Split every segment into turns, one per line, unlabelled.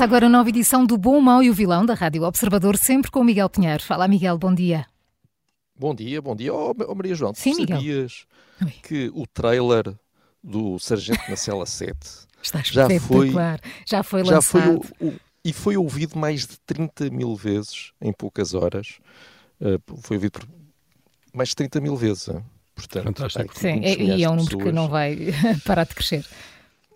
Começa agora a nova edição do Bom, Mau e o Vilão da Rádio Observador, sempre com o Miguel Pinheiro. Fala, Miguel, bom dia.
Bom dia, bom dia. Oh, oh Maria João,
Sim,
tu sabias
Oi.
que o trailer do Sargento na Cela 7
Está
Já foi-.
Já foi
já foi
lançado.
o- o- e foi ouvido mais de 30 mil vezes em poucas horas. Uh, foi ouvido por mais de 30 mil vezes. hein? Portanto,
Fantástico.
Sim,
muitos
e, é um número que
pessoas.
não vai parar de crescer.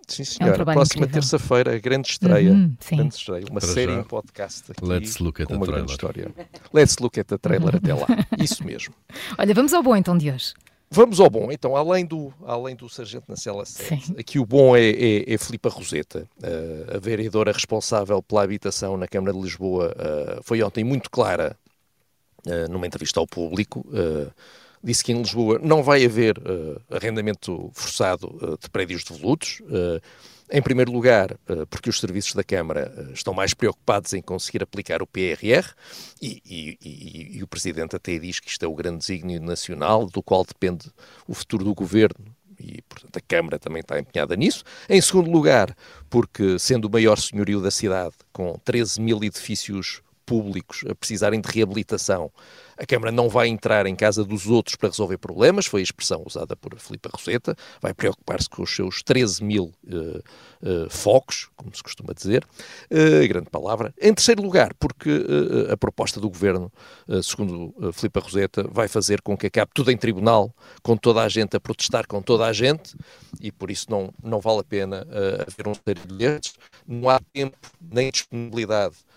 Sim,
É um
senhora. Próxima terça-feira, grande estreia.
Uhum, sim.
grande estreia. Uma
Para
série
já.
em podcast aqui.
Let's look at
com
the
uma grande
trailer.
história. Let's look at the trailer até lá. Isso mesmo.
Olha, vamos ao bom então de hoje.
Vamos ao bom. Então, além do, além do Sargento na Cela 7,
Sim.
aqui o bom é, é, é Filipa Roseta, eh, a vereadora responsável pela habitação na Câmara de Lisboa, eh, foi ontem muito clara eh, numa entrevista ao público. Disse que em Lisboa não vai haver eh, arrendamento forçado eh, de prédios devolutos. eh, em primeiro lugar, porque os serviços da Câmara estão mais preocupados em conseguir aplicar o PRR e, e- e- e o Presidente até diz que isto é o grande desígnio nacional do qual depende o futuro do Governo e, portanto, a Câmara também está empenhada nisso. Em segundo lugar, porque sendo o maior senhorio da cidade, com 13 mil edifícios públicos a precisarem de reabilitação, a Câmara não vai entrar em casa dos outros para resolver problemas, foi a expressão usada por Filipe Roseta, vai preocupar-se com os seus 13 mil eh, eh, focos, como se costuma dizer, Eh, grande palavra. Em terceiro lugar, porque a proposta do Governo, segundo uh, Filipe Roseta, vai fazer com que acabe tudo em tribunal, com toda a gente a protestar com toda a gente, e por isso não, não vale a pena haver um roteiro destes. Não há tempo nem disponibilidade Uh,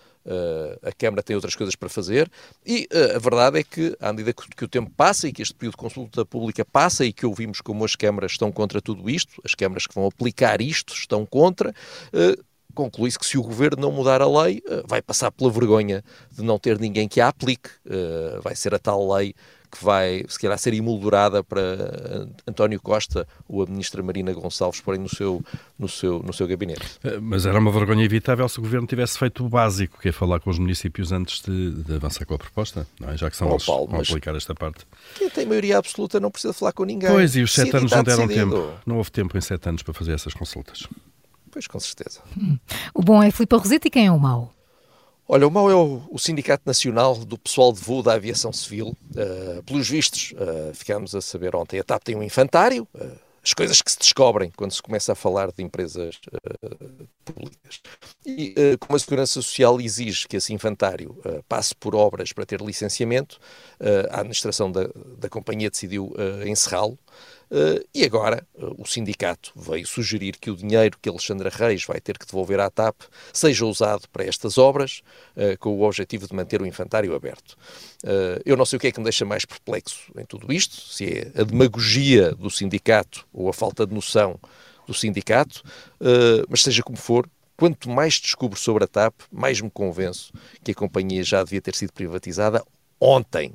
a Câmara tem outras coisas para fazer e uh, a verdade é que, à medida que, o tempo passa e que este período de consulta pública passa e que ouvimos como as câmaras estão contra tudo isto, as câmaras que vão aplicar isto estão contra, uh, conclui-se que se o governo não mudar a lei, uh, vai passar pela vergonha de não ter ninguém que a aplique. Vai ser a tal lei que vai, se calhar, ser emoldurada para António Costa ou a ministra Marina Gonçalves porem no seu, no seu, no seu gabinete.
Eh, Mas era uma vergonha evitável se o Governo tivesse feito o básico, que é falar com os municípios antes de, de avançar com a proposta, não é? já que são
Oh,
eles
Paulo,
que vão aplicar esta parte.
Quem tem maioria absoluta não precisa falar com ninguém.
Pois, e os sete anos não deram
decidido.
tempo. Não houve tempo em sete anos para fazer essas consultas.
Pois, com certeza.
O bom é Filipe Roseta e quem é o mau?
Olha, o mau é o, Sindicato Nacional do Pessoal de Voo da Aviação Civil. Uh, pelos vistos, uh, ficámos a saber ontem, a TAP tem um infantário. uh, as coisas que se descobrem quando se começa a falar de empresas públicas. E como a Segurança Social exige que esse infantário passe por obras para ter licenciamento, a administração da, da companhia decidiu encerrá-lo. Uh, e agora uh, o sindicato veio sugerir que o dinheiro que Alexandra Reis vai ter que devolver à TAP seja usado para estas obras, uh, com o objetivo de manter o infantário aberto. Eu não sei o que é que me deixa mais perplexo em tudo isto, se é a demagogia do sindicato ou a falta de noção do sindicato, mas seja como for, quanto mais descubro sobre a TAP, mais me convenço que a companhia já devia ter sido privatizada ontem.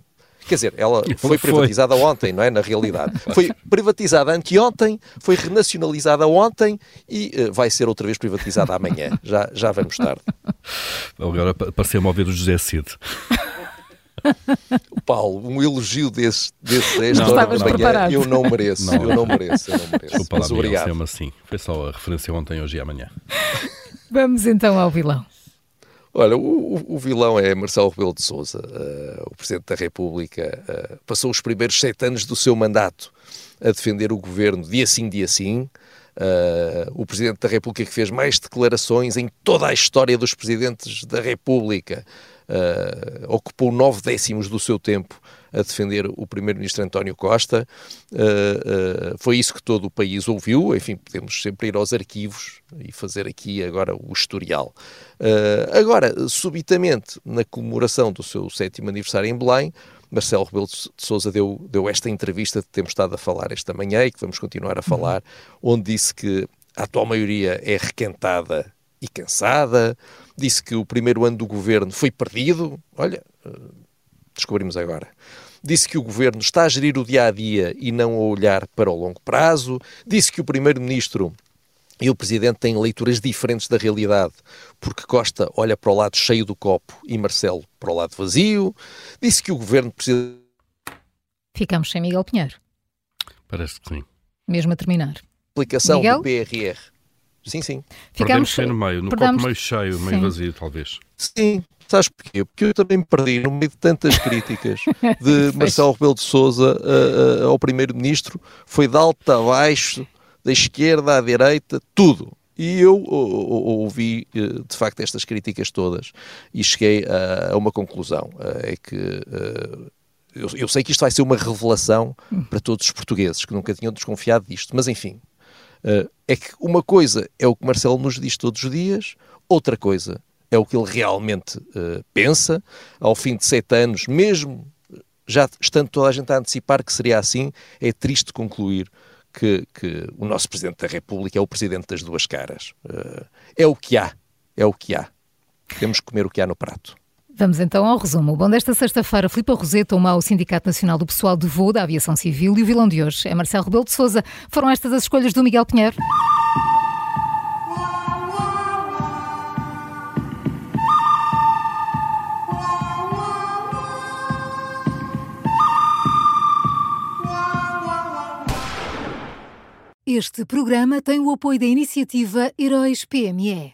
Quer dizer, ela foi
Foi.
privatizada ontem, não é? Na realidade. Foi privatizada anteontem, foi renacionalizada ontem e eh, vai ser outra vez privatizada amanhã. Já, já vamos tarde.
Agora pa- pareceu-me ouvir o José Cid.
Paulo, um elogio desse, desse a esta
Não,
hora da manhã,
preparado.
eu não mereço,
Não.
eu não mereço, eu não mereço.
Desculpa lá,
Mas obrigado.
chama assim. Foi só a referência ontem, hoje e amanhã.
Vamos então ao vilão.
Olha, o, o- vilão é Marcelo Rebelo de Sousa, o Presidente da República. eh, passou os primeiros sete anos do seu mandato a defender o governo dia sim, dia sim. Eh, o Presidente da República que fez mais declarações em toda a história dos Presidentes da República. Eh, ocupou nove décimos do seu tempo a defender o Primeiro-Ministro António Costa. Uh, uh, foi isso que todo o país ouviu. Enfim, podemos sempre ir aos arquivos e fazer aqui agora o historial. Uh, agora, subitamente, na comemoração do seu sétimo aniversário em Belém, Marcelo Rebelo de Sousa deu, deu esta entrevista de que temos estado a falar esta manhã e que vamos continuar a falar, uhum. onde disse que a atual maioria é requentada e cansada, disse que o primeiro ano do governo foi perdido. Olha, eh, descobrimos agora. Disse que o governo está a gerir o dia a dia e não a olhar para o longo prazo. Disse que o primeiro-ministro e o Presidente têm leituras diferentes da realidade, porque Costa olha para o lado cheio do copo e Marcelo para o lado vazio. Disse que o governo precisa.
Ficamos sem Miguel Pinheiro.
Parece que sim.
Mesmo a terminar.
Aplicação Miguel? do PRR. Sim, sim.
Ficamos Perdemos no meio, no Perdamos... copo meio cheio, meio sim. vazio, talvez.
Sim, Sabes porquê? Porque eu também me perdi no meio de tantas críticas de Marcelo Rebelo de Sousa uh, uh, ao Primeiro-Ministro. Foi de alto a baixo, da esquerda à direita, tudo. E eu ouvi, eh, de facto, estas críticas todas e cheguei a, uma conclusão: é que eu, eu, sei que isto vai ser uma revelação para todos os portugueses que nunca tinham desconfiado disto, mas enfim, é que uma coisa é o que Marcelo nos diz todos os dias, outra coisa é o que ele realmente uh, pensa. Ao fim de sete anos, mesmo já estando toda a gente a antecipar que seria assim, é triste concluir que, que o nosso Presidente da República é o Presidente das duas caras. Uh, é o que há, é o que há. Temos que comer o que há no prato.
Vamos então ao resumo. Bom desta sexta-feira, Filipe Roseta, uma ao Sindicato Nacional do Pessoal de Voo da Aviação Civil e o vilão de hoje é Marcelo Rebelo de Sousa. Foram estas as escolhas do Miguel Pinheiro? Este programa tem o apoio da iniciativa Heróis PME.